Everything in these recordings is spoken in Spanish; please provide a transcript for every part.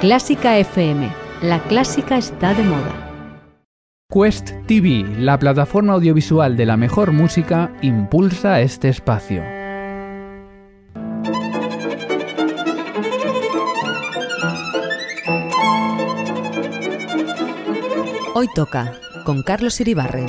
Clásica FM. La clásica está de moda. Quest TV, la plataforma audiovisual de la mejor música, impulsa este espacio. Hoy toca con Carlos Iribarren.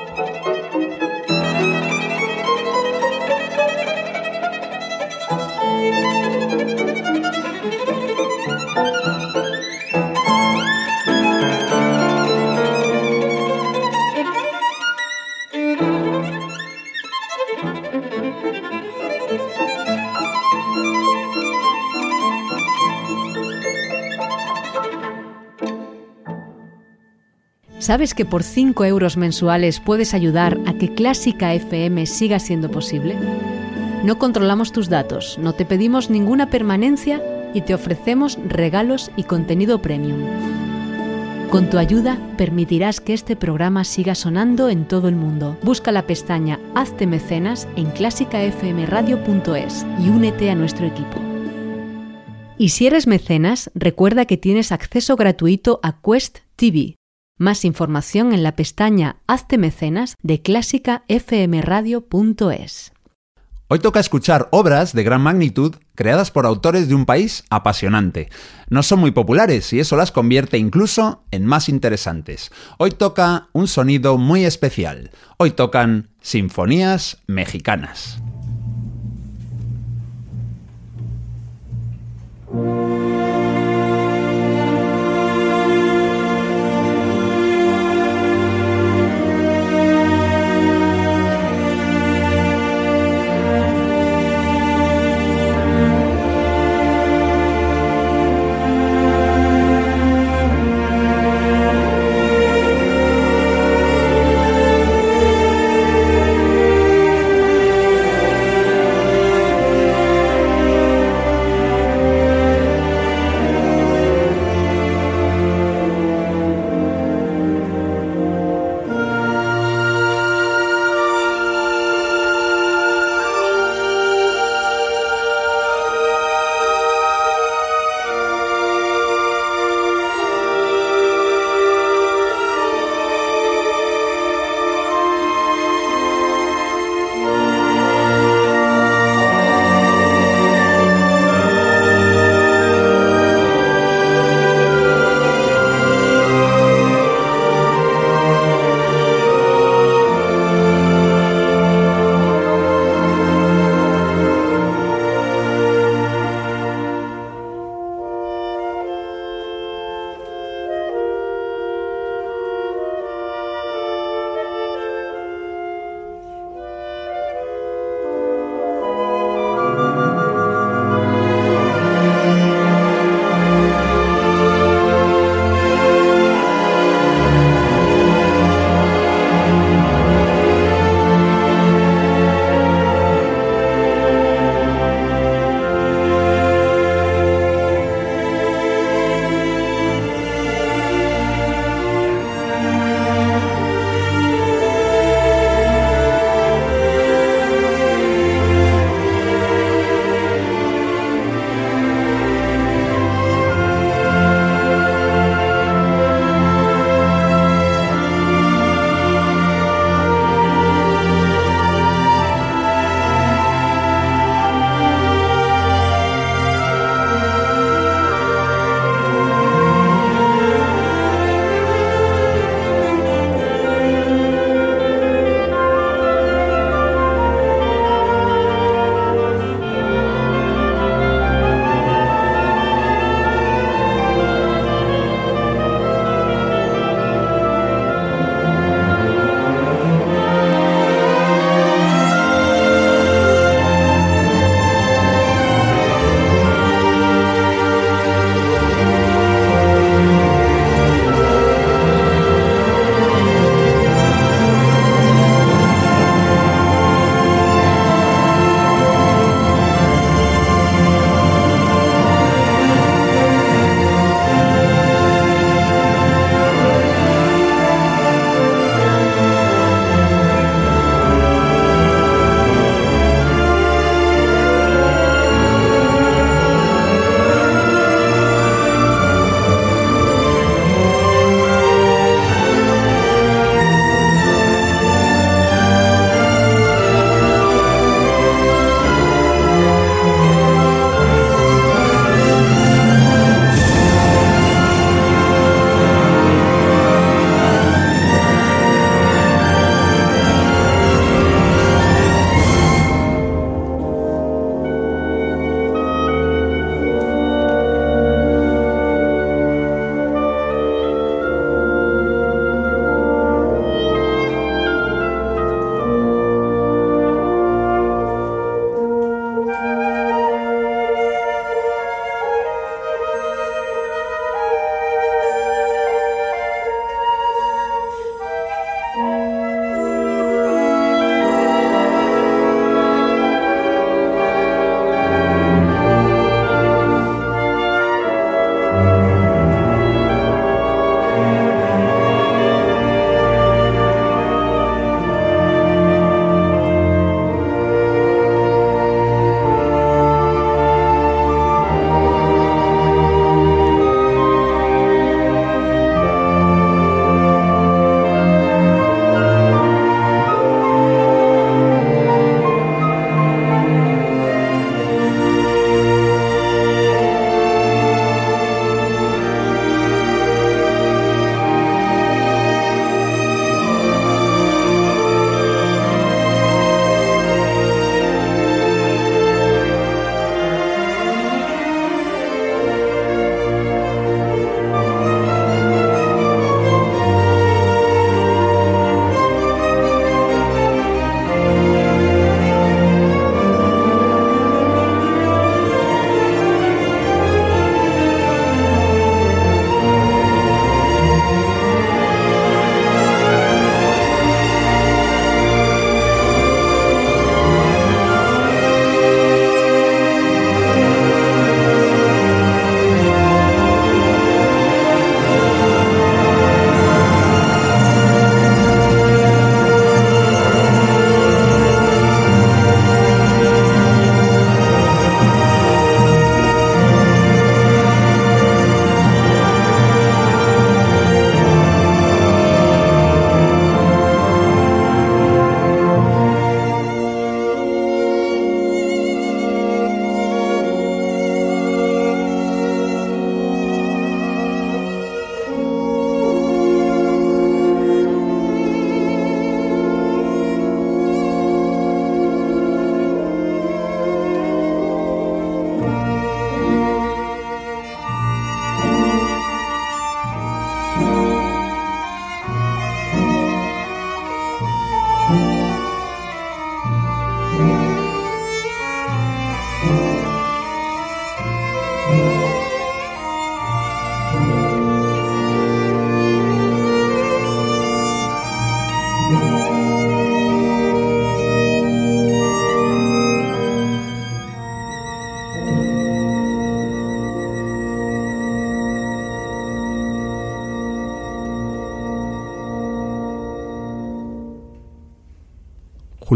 ¿Sabes que por 5 euros mensuales puedes ayudar a que Clásica FM siga siendo posible? No controlamos tus datos, no te pedimos ninguna permanencia y te ofrecemos regalos y contenido premium. Con tu ayuda permitirás que este programa siga sonando en todo el mundo. Busca la pestaña Hazte mecenas en clásicafmradio.es y únete a nuestro equipo. Y si eres mecenas, recuerda que tienes acceso gratuito a Quest TV, más información en la pestaña Hazte mecenas de clásicafmradio.es. Hoy toca escuchar obras de gran magnitud creadas por autores de un país apasionante. No son muy populares y eso las convierte incluso en más interesantes. Hoy toca un sonido muy especial. Hoy tocan sinfonías mexicanas.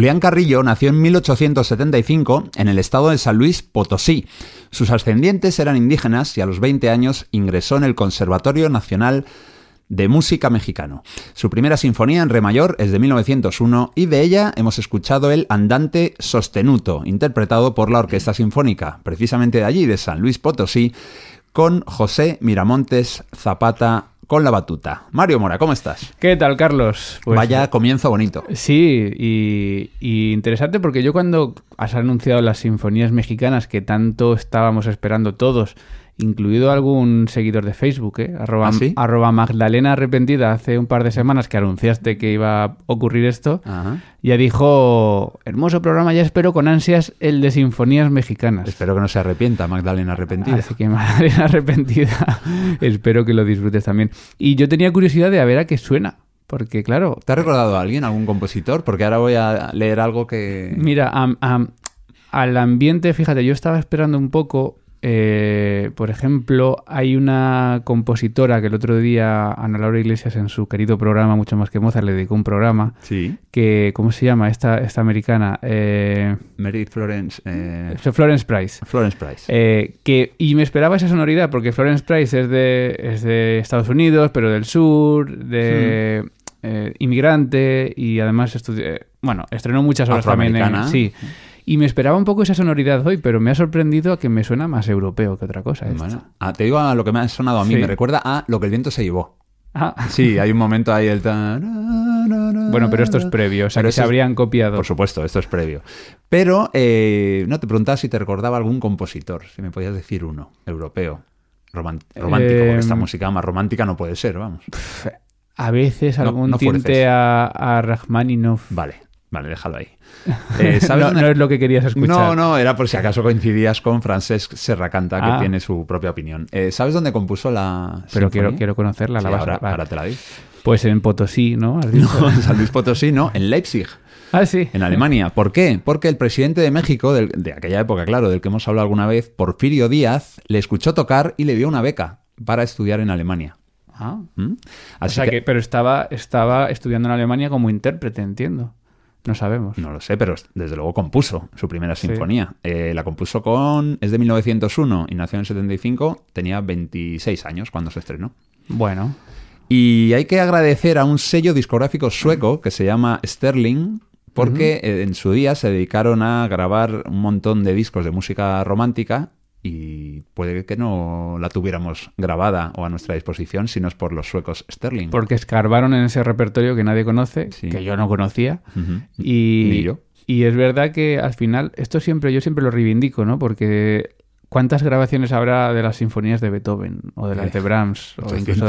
Julián Carrillo nació en 1875 en el estado de San Luis Potosí. Sus ascendientes eran indígenas y a los 20 años ingresó en el Conservatorio Nacional de Música Mexicano. Su primera sinfonía en re mayor es de 1901 y de ella hemos escuchado el Andante Sostenuto, interpretado por la Orquesta Sinfónica, precisamente de allí, de San Luis Potosí, con José Miramontes Zapata con la batuta. Mario Mora, ¿cómo estás? ¿Qué tal, Carlos? Pues, Vaya comienzo bonito. Sí, y, y, interesante porque yo cuando has anunciado las sinfonías mexicanas que tanto estábamos esperando todos, incluido algún seguidor de Facebook, ¿eh? arroba, ¿Ah, arroba Magdalena Arrepentida, hace un par de semanas que anunciaste que iba a ocurrir esto, ya dijo, hermoso programa, ya espero con ansias el de Sinfonías Mexicanas. Espero que no se arrepienta Magdalena Arrepentida. Así que Magdalena Arrepentida, espero que lo disfrutes también. Y yo tenía curiosidad de a ver a qué suena. Porque, claro. ¿Te ha recordado a alguien, algún compositor? Porque ahora voy a leer algo que. Mira, al ambiente, fíjate, yo estaba esperando un poco eh, por ejemplo, hay una compositora que el otro día Ana Laura Iglesias en su querido programa, mucho más que Mozart, le dedicó un programa. Sí. Que, ¿cómo se llama? Esta, esta americana. Eh, Meredith Florence. Eh, Florence Price. Florence Price. Eh, que, y me esperaba esa sonoridad, porque Florence Price es de, es de Estados Unidos, pero del sur, de. Hmm. inmigrante y además bueno estrenó muchas obras también en, sí y me esperaba un poco esa sonoridad hoy, pero me ha sorprendido a que me suena más europeo que otra cosa. Bueno, ah, te digo a lo que me ha sonado a mí, me recuerda a lo que el viento se llevó. Ah. Sí, hay un momento ahí el... Bueno, pero esto es previo, o sea, que se habrían copiado. Por supuesto, esto es previo. Pero, eh, no, te preguntaba si te recordaba algún compositor, si me podías decir uno, europeo, romántico, porque esta em, música más romántica no puede ser, vamos. A veces algún tinte a, a Rachmaninoff. Vale, vale, déjalo ahí. Eh, no, es lo que querías escuchar. No, no, era por si acaso coincidías con Francesc Serracanta, que ah. tiene su propia opinión. Eh, ¿Sabes dónde compuso la Pero quiero, quiero conocerla, la ahora, te la digo. Pues en Potosí, ¿no? No, en San Luis Potosí, no, en Leipzig. Ah, sí. En Alemania. ¿Por qué? Porque el presidente de México, de aquella época, claro, del que hemos hablado alguna vez, Porfirio Díaz, le escuchó tocar y le dio una beca para estudiar en Alemania. Ah. ¿Mm? o sea que... pero estaba, estaba estudiando en Alemania como intérprete, entiendo. No sabemos. No lo sé, pero desde luego compuso su primera sinfonía. Eh, la compuso con... Es de 1901 y nació en 75. Tenía 26 años cuando se estrenó. Bueno. Y hay que agradecer a un sello discográfico sueco que se llama Sterling, porque eh, en su día se dedicaron a grabar un montón de discos de música romántica y puede que no la tuviéramos grabada o a nuestra disposición si no es por los suecos Sterling. Porque escarbaron en ese repertorio que nadie conoce, que yo no conocía. y, yo. y es verdad que al final, esto siempre, yo siempre lo reivindico, ¿no? Porque ¿cuántas grabaciones habrá de las sinfonías de Beethoven o de las de Brahms? O incluso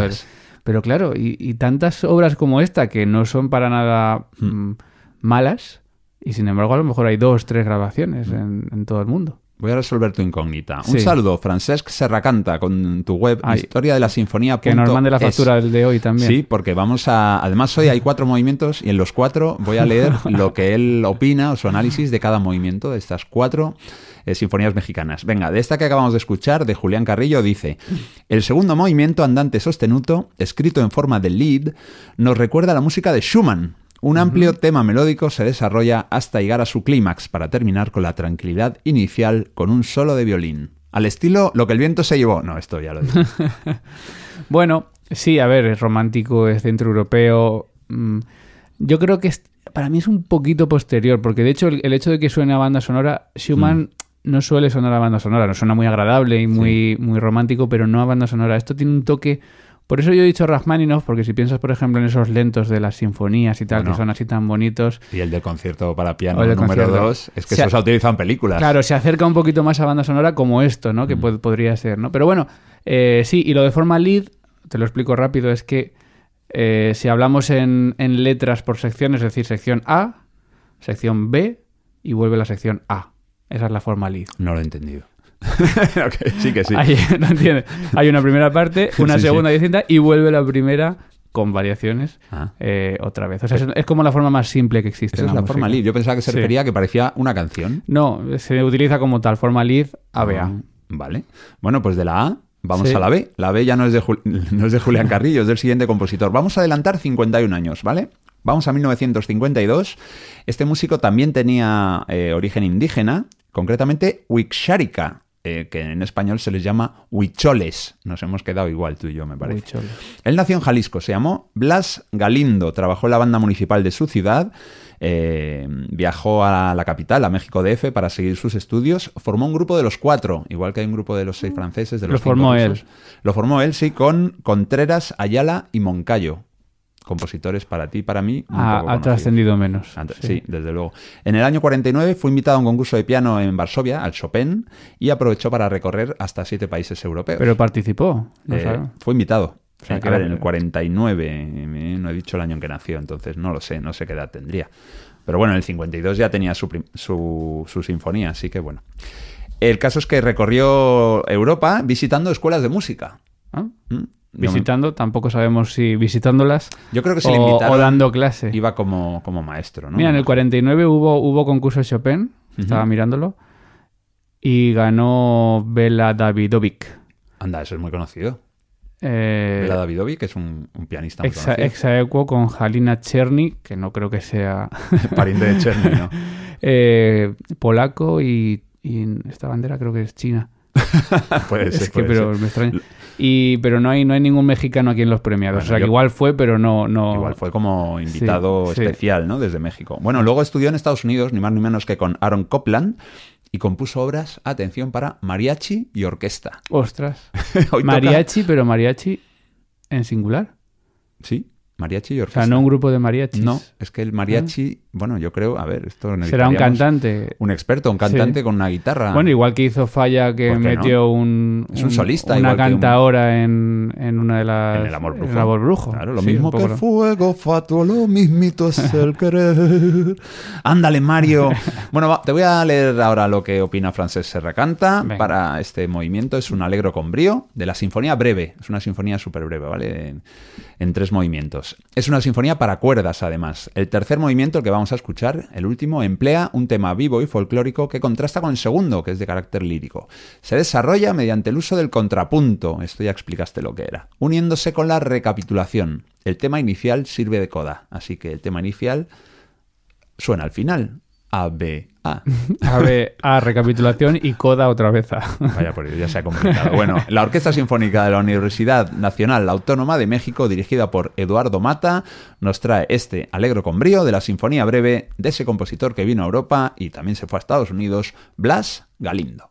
Pero claro, y, tantas obras como esta que no son para nada mm, malas, y sin embargo a lo mejor hay dos, tres grabaciones en todo el mundo. Voy a resolver tu incógnita. Un saludo, Francesc Serracanta, con tu web historia de la sinfonía. Que nos mande la factura del de hoy también. Sí, porque vamos a. Además, hoy hay cuatro movimientos y en los cuatro voy a leer lo que él opina o su análisis de cada movimiento de estas cuatro eh, sinfonías mexicanas. Venga, de esta que acabamos de escuchar, de Julián Carrillo, dice: El segundo movimiento, andante sostenuto, escrito en forma de lead, nos recuerda a la música de Schumann un amplio tema melódico se desarrolla hasta llegar a su clímax para terminar con la tranquilidad inicial con un solo de violín. Al estilo lo que el viento se llevó. No, esto ya lo digo. bueno, sí, a ver, es romántico, es centroeuropeo. Mm, yo creo que para mí es un poquito posterior, porque de hecho el, hecho de que suene a banda sonora, Schumann mm. no suele sonar a banda sonora, no suena muy agradable y muy, muy romántico, pero no a banda sonora. Esto tiene un toque por eso yo he dicho Rachmaninoff, porque si piensas, por ejemplo, en esos lentos de las sinfonías y tal, que son así tan bonitos. Y el del concierto para piano número 2, es que se, eso se ha utilizado en películas. Claro, se acerca un poquito más a banda sonora como esto, ¿no? Que mm. podría ser, ¿no? Pero bueno, eh, sí, y lo de forma lead, te lo explico rápido, es que eh, si hablamos en, en letras por sección, es decir, sección A, sección B y vuelve la sección A. Esa es la forma lead. No lo he entendido. sí que sí. Hay, no Hay una primera parte, una segunda distinta y vuelve la primera con variaciones ah. eh, otra vez. O sea, es, como la forma más simple que existe. Esa es la, forma lead. Yo pensaba que se refería a que parecía una canción. No, se utiliza como tal, forma lead ABA. Ah, vale. Bueno, pues de la A vamos a la B. La B ya no es, de no es de Julián Carrillo, es del siguiente compositor. Vamos a adelantar 51 años, ¿vale? Vamos a 1952. Este músico también tenía eh, origen indígena, concretamente Wixárika, eh, que en español se les llama huicholes. Nos hemos quedado igual tú y yo, me parece. Huicholes. Él nació en Jalisco, se llamó Blas Galindo, trabajó en la banda municipal de su ciudad, eh, viajó a la capital, a México DF, para seguir sus estudios, formó un grupo de los cuatro, igual que hay un grupo de los seis franceses, de Lo los cinco formó rusos. él. Lo formó él, sí, con Contreras, Ayala y Moncayo. Compositores para ti y para mí. Ha, trascendido menos. Antes- sí. desde luego. En el año 49 fue invitado a un concurso de piano en Varsovia, al Chopin, y aprovechó para recorrer hasta siete países europeos. Pero participó. no Eh, fue invitado. sea, a ver, en el 49, eh, no he dicho el año en que nació, entonces no lo sé, no sé qué edad tendría. Pero bueno, en el 52 ya tenía su, su, su sinfonía, así que bueno. El caso es que recorrió Europa visitando escuelas de música. ¿Ah? No me- Visitando, tampoco sabemos si visitándolas yo creo que se o, le invitaron. o dando clase. Iba como, como maestro, ¿no? Mira, en el 49 hubo, hubo concurso de Chopin, estaba mirándolo, y ganó Bela Davidovic. Anda, eso es muy conocido. Eh, Bela Davidovic, es un, un pianista muy exa, conocido. exaequo con Halina Cherny, que no creo que sea Pariente de Cherny, ¿no? eh, polaco y, y esta bandera creo que es china. Puede ser, es que puede pero ser. me extraña. Y, pero no hay, no hay ningún mexicano aquí en los premiados. Bueno, o sea, que igual fue, pero no... no Igual fue como invitado Sí, sí. especial, ¿no? Desde México. Bueno, luego estudió en Estados Unidos, ni más ni menos que con Aaron Copland, y compuso obras, atención, para mariachi y orquesta. Ostras. Toca- mariachi, pero mariachi en singular. Sí, mariachi y O orquesta. sea, no un grupo de mariachis. No, es que el mariachi, bueno, yo creo, a ver, esto Será un cantante. Un experto, un cantante con una guitarra. Bueno, igual que hizo Falla que metió un, Es un solista, una igual que un- cantadora en, en una de las En el amor brujo. el amor brujo. Claro, lo Sí, mismo que fuego fatuo, lo mismito es el querer. Ándale, Mario. Bueno, va, te voy a leer ahora lo que opina Francés Serracanta Venga. para este movimiento. Es un alegro con brío de la sinfonía breve. Es una sinfonía súper breve, ¿vale? En, en tres movimientos. Es una sinfonía para cuerdas, además. El tercer movimiento, el que vamos a escuchar, el último, emplea un tema vivo y folclórico que contrasta con el segundo, que es de carácter lírico. Se desarrolla mediante el uso del contrapunto, esto ya explicaste lo que era, uniéndose con la recapitulación. El tema inicial sirve de coda, así que el tema inicial suena al final. A, B, A. A ver, A, recapitulación y coda otra vez A. Vaya por ello, ya se ha complicado. Bueno, la Orquesta Sinfónica de la Universidad Nacional Autónoma de México, dirigida por Eduardo Mata, nos trae este alegro con brío de la Sinfonía Breve de ese compositor que vino a Europa y también se fue a Estados Unidos, Blas Galindo.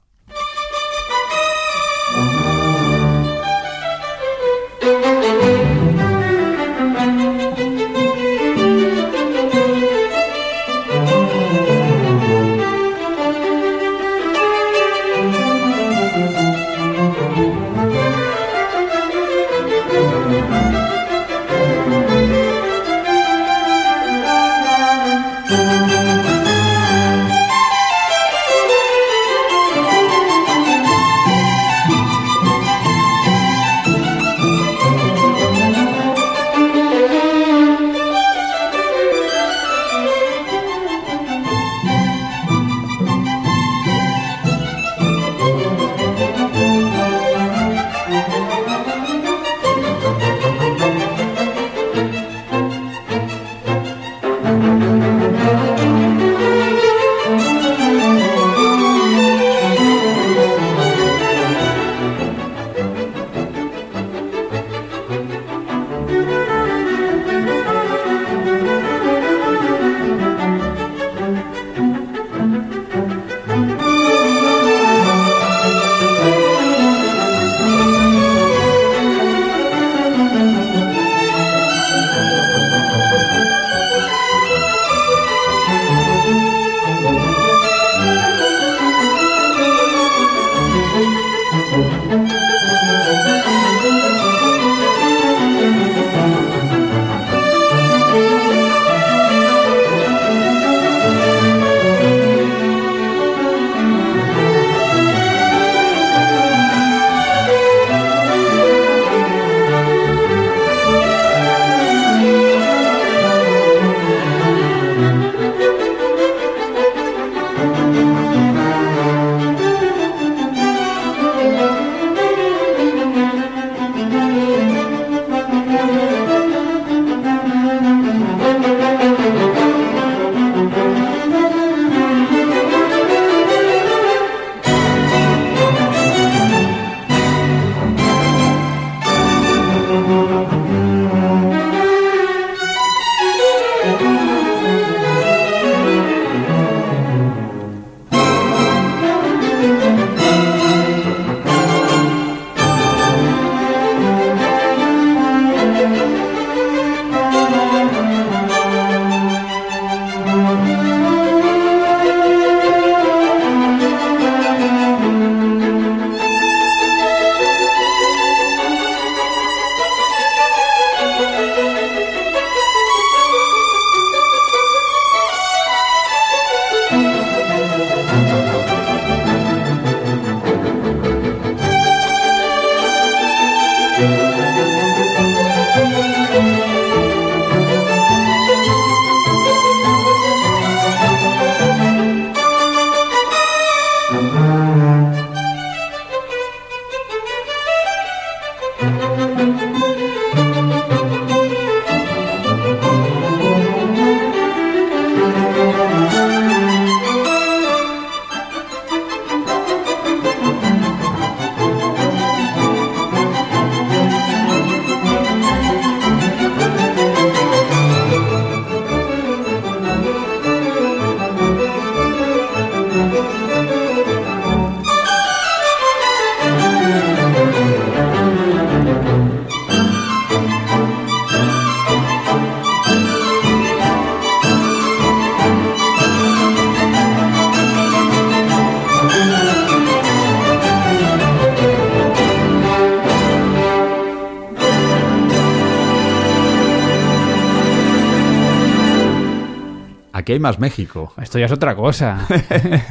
Más México. Esto ya es otra cosa.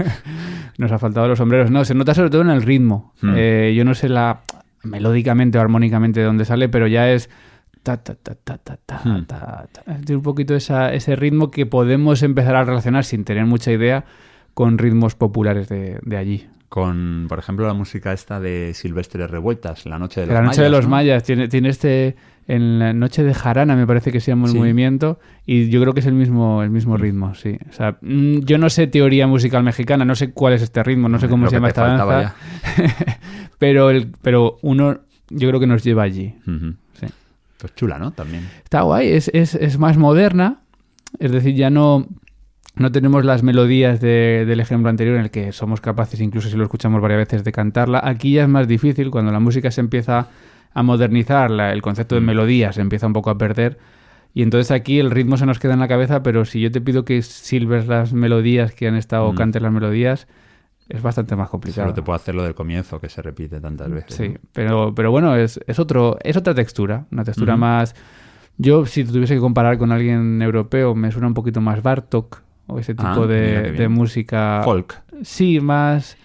Nos ha faltado los sombreros. No, se nota sobre todo en el ritmo. Hmm. Eh, yo no sé la melódicamente o armónicamente de dónde sale, pero ya es ta ta ta ta ta ta, Hmm. ta, ta. Tiene un poquito esa- ese ritmo que podemos empezar a relacionar sin tener mucha idea con ritmos populares de, de allí. Con, por ejemplo, la música esta de Silvestre Revueltas, La Noche de los la noche Mayas. de los ¿no? mayas tiene, tiene este en la noche de jarana me parece que se llama el Sí. movimiento y yo creo que es el mismo el mismo ritmo sí o sea mm, yo no sé teoría musical mexicana no sé cuál es este ritmo no sé cómo Lo se llama esta danza pero el pero uno yo creo que nos lleva allí sí. Pues chula, ¿no? También. está guay es, es, es más moderna es decir ya no no tenemos las melodías de- del ejemplo anterior en el que somos capaces, incluso si lo escuchamos varias veces, de cantarla. Aquí ya es más difícil cuando la música se empieza a modernizar, la- el concepto de melodía se empieza un poco a perder. Y entonces aquí el ritmo se nos queda en la cabeza, pero si yo te pido que silbes las melodías que han estado, Mm. cantes las melodías, es bastante más complicado. Solo te puedo hacer lo del comienzo que se repite tantas veces. Sí, ¿no? pero, pero bueno, es, es, otro, es otra textura, una textura más... Yo, si tuviese que comparar con alguien europeo, me suena un poquito más Bartok o ese tipo Ah, mira de, de música. Folk. Sí, más...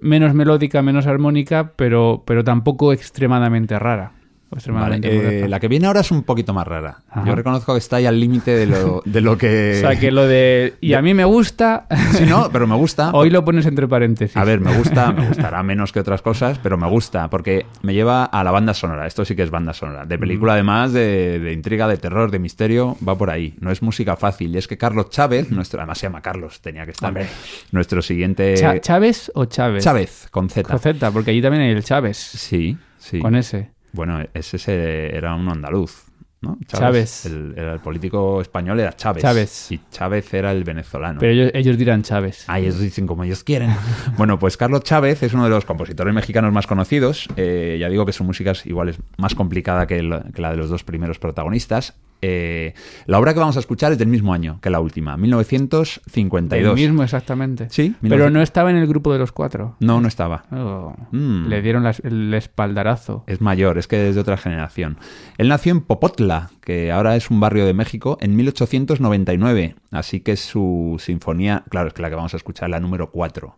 menos melódica, menos armónica, pero, pero tampoco extremadamente rara. Vale, eh, la que viene ahora es un poquito más rara. Ajá. Yo reconozco que está ahí al límite de lo, de lo que... O sea, que lo de... Y a mí me gusta... Sí, no, pero me gusta. Hoy lo pones entre paréntesis. A ver, me gusta, me gustará menos que otras cosas, pero me gusta porque me lleva a la banda sonora. Esto sí que es banda sonora. De película, además, de, de intriga, de terror, de misterio, va por ahí. No es música fácil. Y es que Carlos Chávez, nuestro, además se llama Carlos, tenía que estar. Hombre. Nuestro siguiente. ¿Chávez o Chávez? Chávez, con Z. Con Z, porque allí también hay el Chávez. Sí, sí. Con ese. Bueno, ese se- era un andaluz. ¿no? Chávez. El, político español era Chávez. Chávez. Y Chávez era el venezolano. Pero ellos, ellos dirán Chávez. Ah, ellos dicen como ellos quieren. bueno, pues Carlos Chávez es uno de los compositores mexicanos más conocidos. Eh, ya digo que su música es igual es más complicada que, el- que la de los dos primeros protagonistas. Eh, la obra que vamos a escuchar es del mismo año que la última, 1952. El mismo exactamente. Sí, Pero 1900. no estaba en el grupo de los cuatro. No, no estaba. Oh, Mm. Le dieron el espaldarazo. Es mayor, es que es de otra generación. Él nació en Popotla, que ahora es un barrio de México, en 1899. Así que su sinfonía, claro, es que la que vamos a escuchar es la número 4.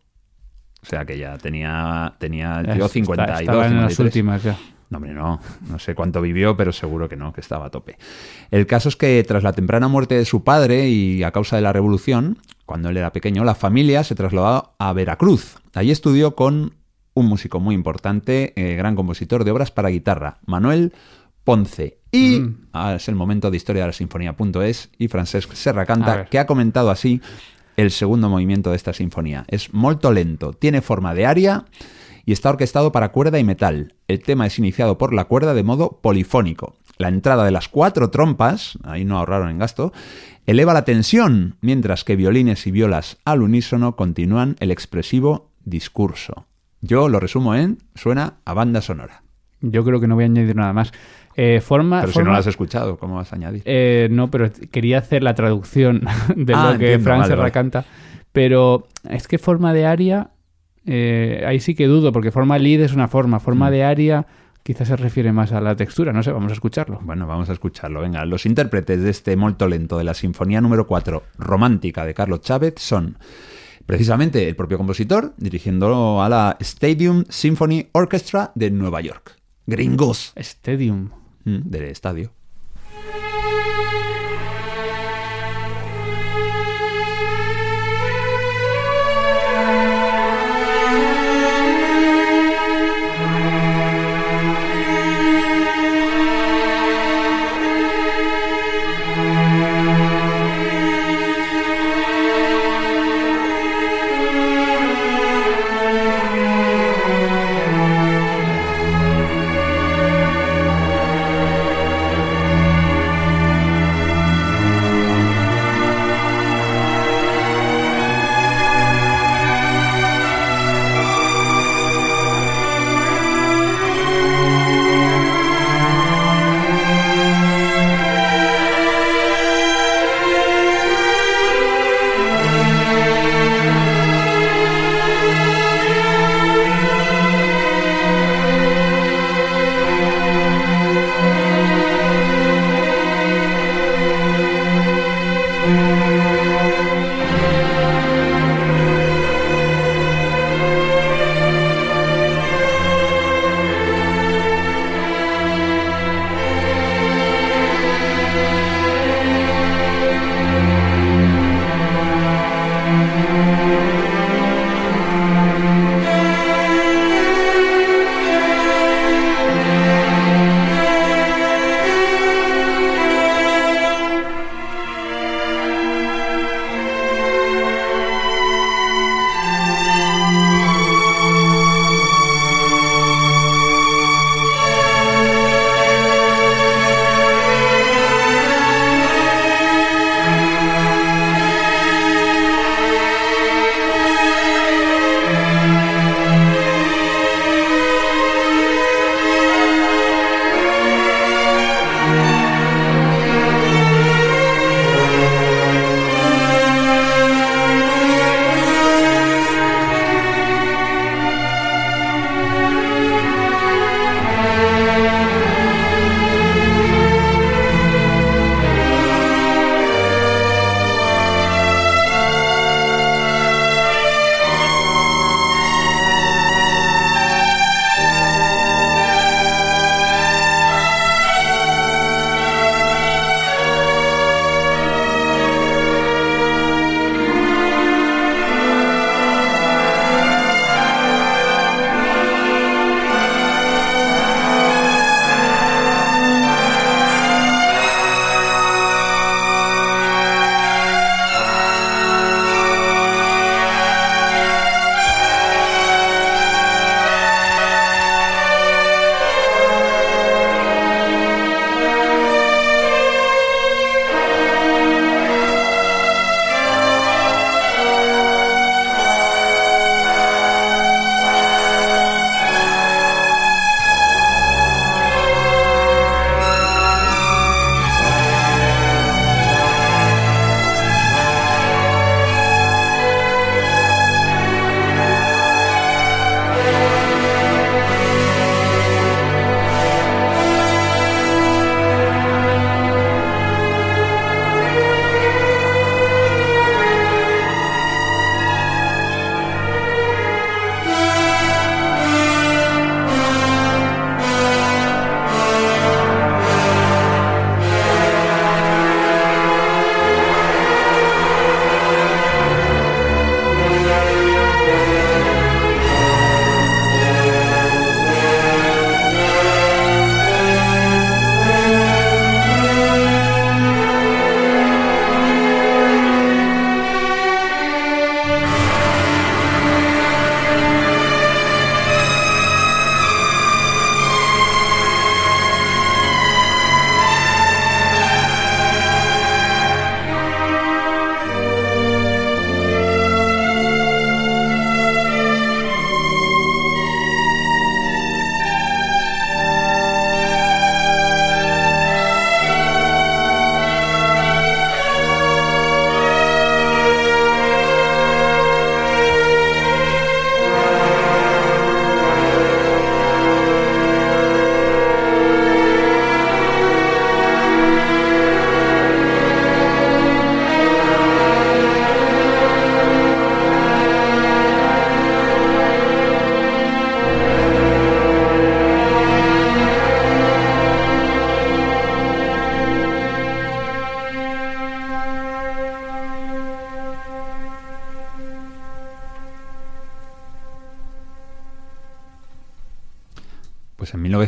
O sea que ya tenía, tenía Es- 52, Estaba en las 53. últimas ya. No, hombre, no. No sé cuánto vivió, pero seguro que no, que estaba a tope. El caso es que tras la temprana muerte de su padre y a causa de la revolución, cuando él era pequeño, la familia se trasladó a Veracruz. Allí estudió con un músico muy importante, eh, gran compositor de obras para guitarra, Manuel Ponce. Y Mm. ah, es el momento de historia de la sinfonía.es y Francesc Serracanta, que ha comentado así el segundo movimiento de esta sinfonía. Es molto lento, tiene forma de aria y está orquestado para cuerda y metal. El tema es iniciado por la cuerda de modo polifónico. La entrada de las cuatro trompas, ahí no ahorraron en gasto, eleva la tensión, mientras que violines y violas al unísono continúan el expresivo discurso. Yo lo resumo en suena a banda sonora. Yo creo que no voy a añadir nada más. Eh, forma, Pero si no lo has escuchado, ¿cómo vas a añadir? Eh, no, pero quería hacer la traducción de Ah, lo que entiendo, vale, Serra vale. canta. Pero es que forma de aria, eh, ahí sí que dudo, porque forma lead es una forma. Forma Mm. de aria quizás se refiere más a la textura. No sé, vamos a escucharlo. Bueno, vamos a escucharlo. Venga, los intérpretes de este molto lento de la Sinfonía número 4, Romántica de Carlos Chávez, son precisamente el propio compositor, dirigiendo a la Stadium Symphony Orchestra de Nueva York. Gringos. Stadium. Mm, del estadio.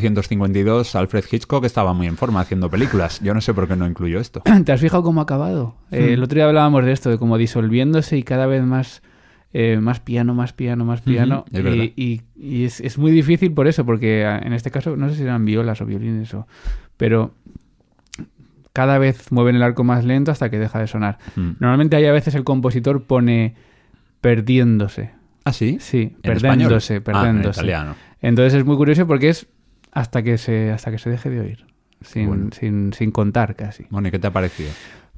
1952 Alfred Hitchcock estaba muy en forma haciendo películas. Yo no sé por qué no incluyo esto. ¿Te has fijado cómo ha acabado? Eh, el otro día hablábamos de esto, de cómo disolviéndose y cada vez más, eh, más piano, más piano, más piano. y y- y es, es muy difícil por eso, porque ah, en este caso no sé si eran violas o violines, o, pero cada vez mueven el arco más lento hasta que deja de sonar. Mm. Normalmente hay a veces el compositor pone perdiéndose. ¿Ah, sí? Sí, ¿En perdiéndose? Ah, en perdiéndose. italiano. Entonces es muy curioso porque es hasta que se, hasta que se deje de oír. Sin, Bueno. sin, sin contar casi. Bueno, ¿y qué te ha parecido?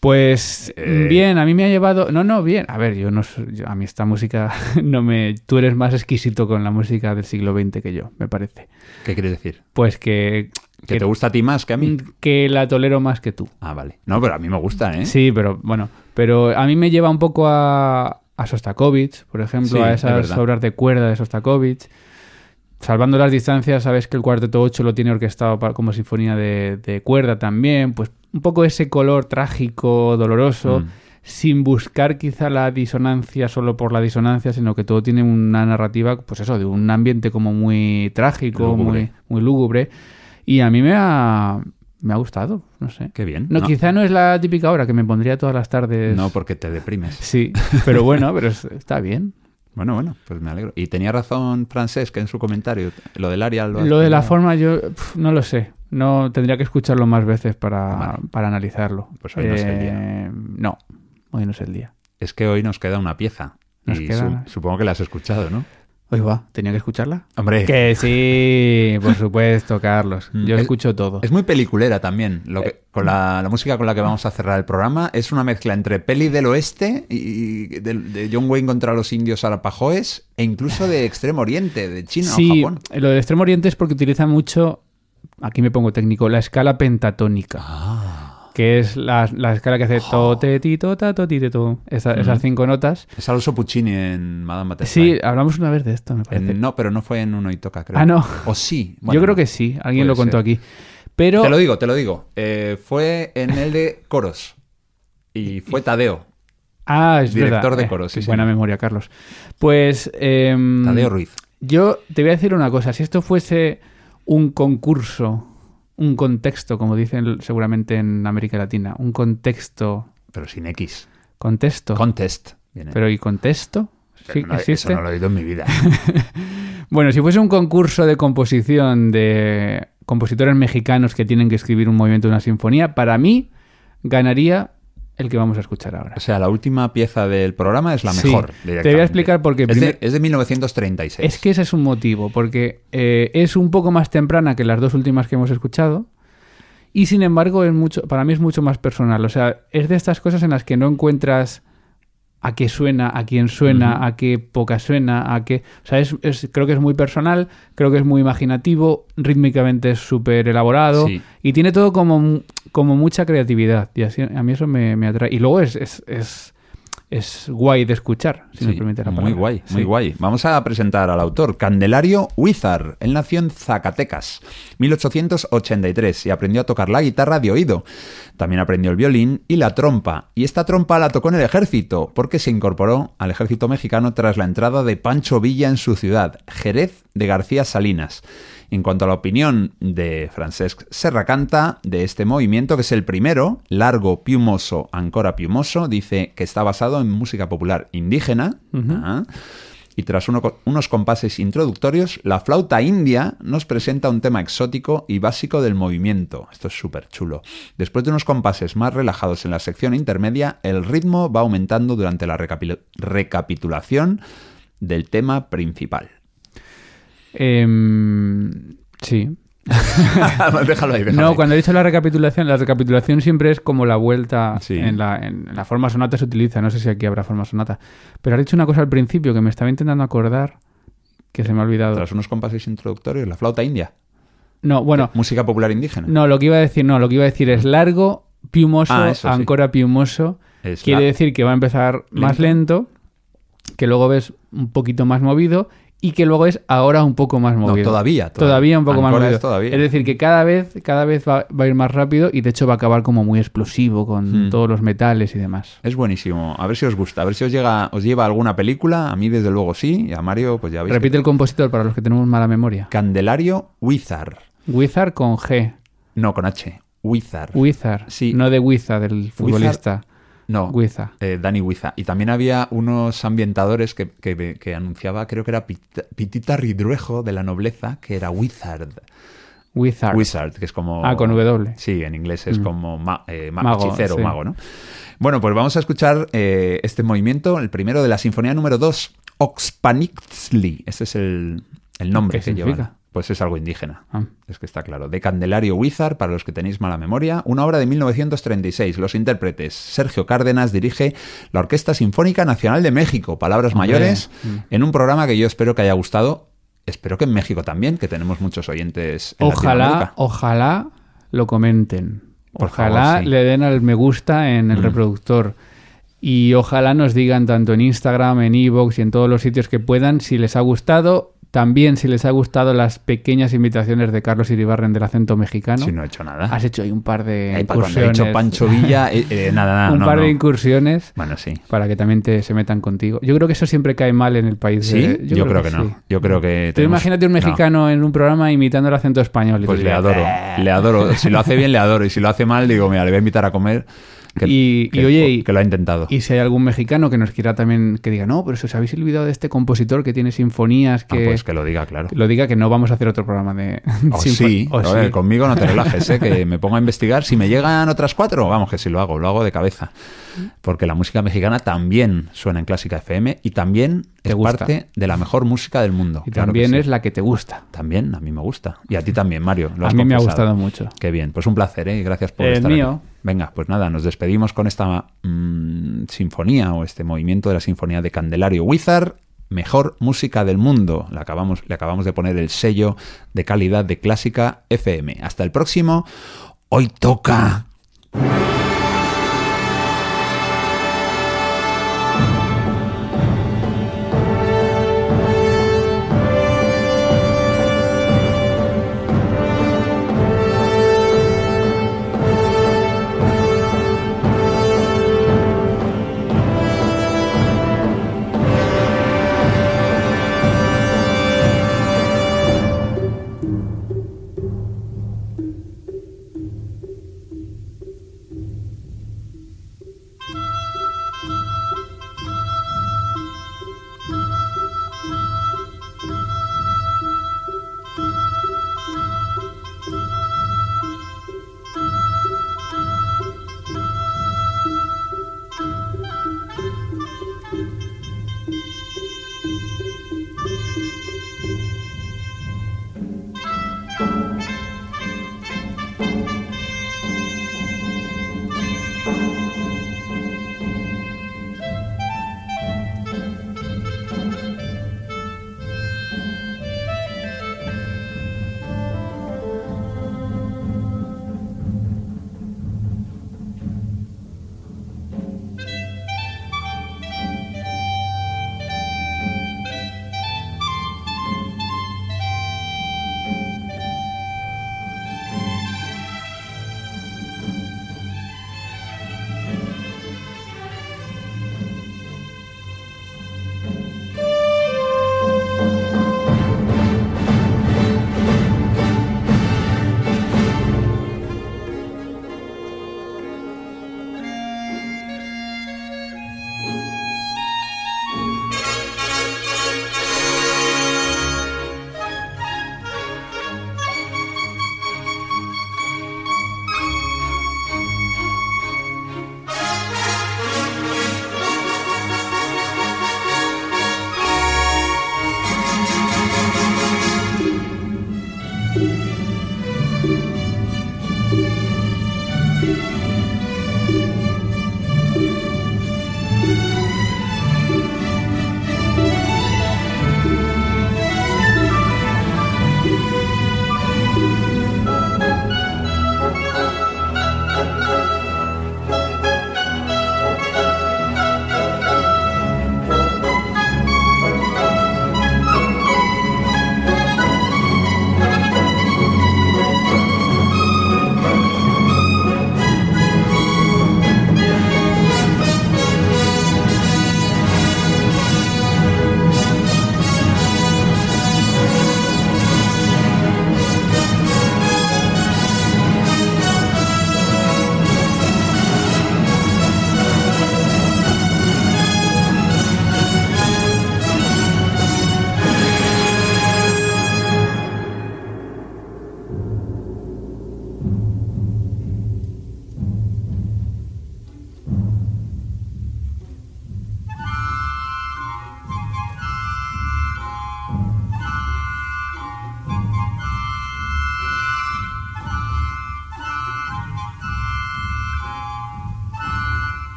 Pues Eh. bien, a mí me ha llevado. No, no, bien. A ver, yo no yo- a mí esta música no me. Tú eres más exquisito con la música del siglo XX que yo, me parece. ¿Qué quieres decir? Pues que. ¿Que te gusta a ti más que a mí? que la tolero más que tú. Ah, vale. No, pero a mí me gusta, ¿eh? Sí, pero bueno. Pero a mí me lleva un poco a, a Sostakovich, por ejemplo, Sí, a es esas obras de cuerda de Sostakovich. Salvando las distancias, sabes que el cuarteto 8 lo tiene orquestado pa- como sinfonía de, de cuerda también. Pues un poco ese color trágico, doloroso, Mm. sin buscar quizá la disonancia solo por la disonancia, sino que todo tiene una narrativa, pues eso, de un ambiente como muy trágico, Lúgubre. muy, muy lúgubre. Y a mí me ha, me ha gustado, no sé. Qué bien. No, quizá no es la típica hora que me pondría todas las tardes. No, porque te deprimes. Sí, pero bueno, pero es- está bien. Bueno, bueno, pues me alegro. Y tenía razón Francesc en su comentario. Lo del área lo Lo de la forma yo pf, no lo sé. No tendría que escucharlo más veces para, Vale. para analizarlo. Pues hoy no es el día. Eh, No, hoy no es el día. Es que hoy nos queda una pieza. Nos y queda- su- supongo que la has escuchado, ¿no? Hoy va, tenía que escucharla. Hombre, Que sí, por supuesto, Carlos. Mm, Yo es- escucho todo. es muy peliculera también. Lo Eh, que, con la, la música con la que vamos a cerrar el programa es una mezcla entre peli del oeste y de, de John Wayne contra los indios arapajoes e incluso de Extremo Oriente, de China sí, o Japón. lo del extremo oriente es porque utiliza mucho, aquí me pongo técnico, la escala pentatónica. Ah. Que es la, la escala que hace to, te, ti, to, ta, to, ti, te, to. Esa- Esas cinco notas. Es Alonso Puccini en Madame Butterfly. Sí, hablamos una vez de esto, me parece. En- no, pero no fue en Uno y Toca, creo. Ah, no. O sí. Yo creo que sí, alguien lo contó ser. aquí. Pero Te lo digo, te lo digo. Eh, fue en el de coros. Y fue Tadeo. Ah, es Director verdad. de Eh, coro, sí, Buena memoria, Carlos. Pues. em, Tadeo Ruiz. Yo te voy a decir una cosa. Si esto fuese un concurso, un contexto, como dicen seguramente en América Latina, un contexto. Pero sin X. Contexto. Contest. Viene. Pero ¿y contexto? ¿Sí, no, ¿Existe? Eso no lo he oído en mi vida. Bueno, si fuese un concurso de composición de compositores mexicanos que tienen que escribir un movimiento de una sinfonía, para mí ganaría el que vamos a escuchar ahora. O sea, la última pieza del programa es la Sí. mejor. Te voy a explicar por qué. Es de, Primer- es de 1936. Es que ese es un motivo, porque eh, es un poco más temprana que las dos últimas que hemos escuchado. Y sin embargo, es mucho, para mí es mucho más personal. O sea, es de estas cosas en las que no encuentras a qué suena, a quién suena, a qué época suena, a qué. O sea, es, es- creo que es muy personal, creo que es muy imaginativo, rítmicamente es súper elaborado Sí. y tiene todo como, como mucha creatividad. Y así, a mí eso me, me atrae. Y luego es, es, es, es guay de escuchar, si me Sí, permite la muy palabra. guay, muy Sí. guay. Vamos a presentar al autor, Candelario Huizar. Él nació en Zacatecas, 1883, y aprendió a tocar la guitarra de oído. También aprendió el violín y la trompa. Y esta trompa la tocó en el ejército, porque se incorporó al ejército mexicano tras la entrada de Pancho Villa en su ciudad, Jerez de García Salinas. En cuanto a la opinión de Francesc Serracanta de este movimiento, que es el primero, largo, piumoso, ancora piumoso, dice que está basado en música popular indígena. Ajá. Y tras uno- unos compases introductorios, la flauta india nos presenta un tema exótico y básico del movimiento. Esto es súper chulo. Después de unos compases más relajados en la sección intermedia, el ritmo va aumentando durante la recapitulación del tema principal. Em, sí. déjalo ahí, déjalo No, ahí. cuando he dicho la recapitulación, la recapitulación siempre es como la vuelta Sí. en, la, en la forma sonata se utiliza, no sé si aquí habrá forma sonata. Pero has dicho una cosa al principio que me estaba intentando acordar que se me ha olvidado. Tras unos compases introductorios, la flauta india. No, bueno, Música popular indígena. no, lo que iba a decir, no, lo que iba a decir es largo, piumoso, Ah, eso sí. ancora piumoso. Es Quiere la- decir que va a empezar más lento, que luego ves un poquito más movido y que luego es ahora un poco más movido. todavía, todavía. todavía. un poco más movido. es todavía. Es decir, que cada vez, cada vez va, va a ir más rápido y de hecho va a acabar como muy explosivo con Hmm. todos los metales y demás. Es buenísimo. A ver si os gusta, a ver si os llega, os lleva alguna película. A mí, desde luego, sí. Y a Mario, pues ya veis. Repite el compositor para los que tenemos mala memoria. Candelario Wizard. Wizard con G. No, con H. Wizard. Wizard. Sí. No de Wiza, del futbolista. No. Wiza. eh, Dani Wiza. Y también había unos ambientadores que, que- que anunciaba, creo que era Pit- Pitita Ridruejo de la nobleza, que era Wizard. Wizard. Wizard, que es como... Ah, con W. Sí, en inglés es como ma- eh, ma- Mago, hechicero, sí. mago, ¿no? Bueno, pues vamos a escuchar eh, este movimiento, el primero de la sinfonía número 2, Oxpanixtli. Ese es el, el nombre ¿Qué que significa? lleva. Pues es algo indígena. Ah. Es que está claro. De Candelario Wizard, para los que tenéis mala memoria, una obra de 1936. Los intérpretes. Sergio Cárdenas dirige la Orquesta Sinfónica Nacional de México. Palabras Hombre. mayores, Mm. en un programa que yo espero que haya gustado. Espero que en México también, que tenemos muchos oyentes. En Ojalá, ojalá lo comenten. Por ojalá favor, sí. le den al me gusta en el Mm. reproductor. Y ojalá nos digan tanto en Instagram, en Evox y en todos los sitios que puedan si les ha gustado. También si les ha gustado las pequeñas invitaciones de Carlos Iribarren del acento mexicano. Si no he hecho nada. Has hecho ahí un par de cuando he incursiones. dicho Pancho Villa, eh, eh, nada, nada. un no, par no. de incursiones Bueno, sí. para que también te, se metan contigo. Yo creo que eso siempre cae mal en el país. ¿Sí? de- Yo, creo, que, no. sí. Yo creo que. Tenemos- imagínate un no. mexicano en un programa imitando el acento español. y Pues le adoro, "Eh". le adoro. Si lo hace bien, le adoro. Y si lo hace mal, digo, mira, le voy a invitar a comer. Que, Y- que- y oye, que lo ha intentado. Y si hay algún mexicano que nos quiera también, que diga, no, pero si os habéis olvidado de este compositor que tiene sinfonías, Ah, que, pues que lo diga, claro. lo diga que no vamos a hacer otro programa de O sinfo- sí, o a ver, sí. conmigo no te relajes, ¿eh? que me pongo a investigar. Si me llegan otras cuatro, vamos, que si lo hago, lo hago de cabeza. Porque la música mexicana también suena en Clásica FM y también es gusta. parte de la mejor música del mundo. Y Claro también sí. es la que te gusta. También, a mí me gusta. Y a ti también, Mario. lo A mí me ha gustado mucho. Qué bien, pues un placer, ¿eh? Gracias por El estar mío. aquí. Venga, pues nada, nos despedimos con esta mm, sinfonía o este movimiento de la sinfonía de Candelario Wizard. Mejor música del mundo. Le acabamos, le acabamos de poner el sello de calidad de Clásica FM. Hasta el próximo. Hoy toca.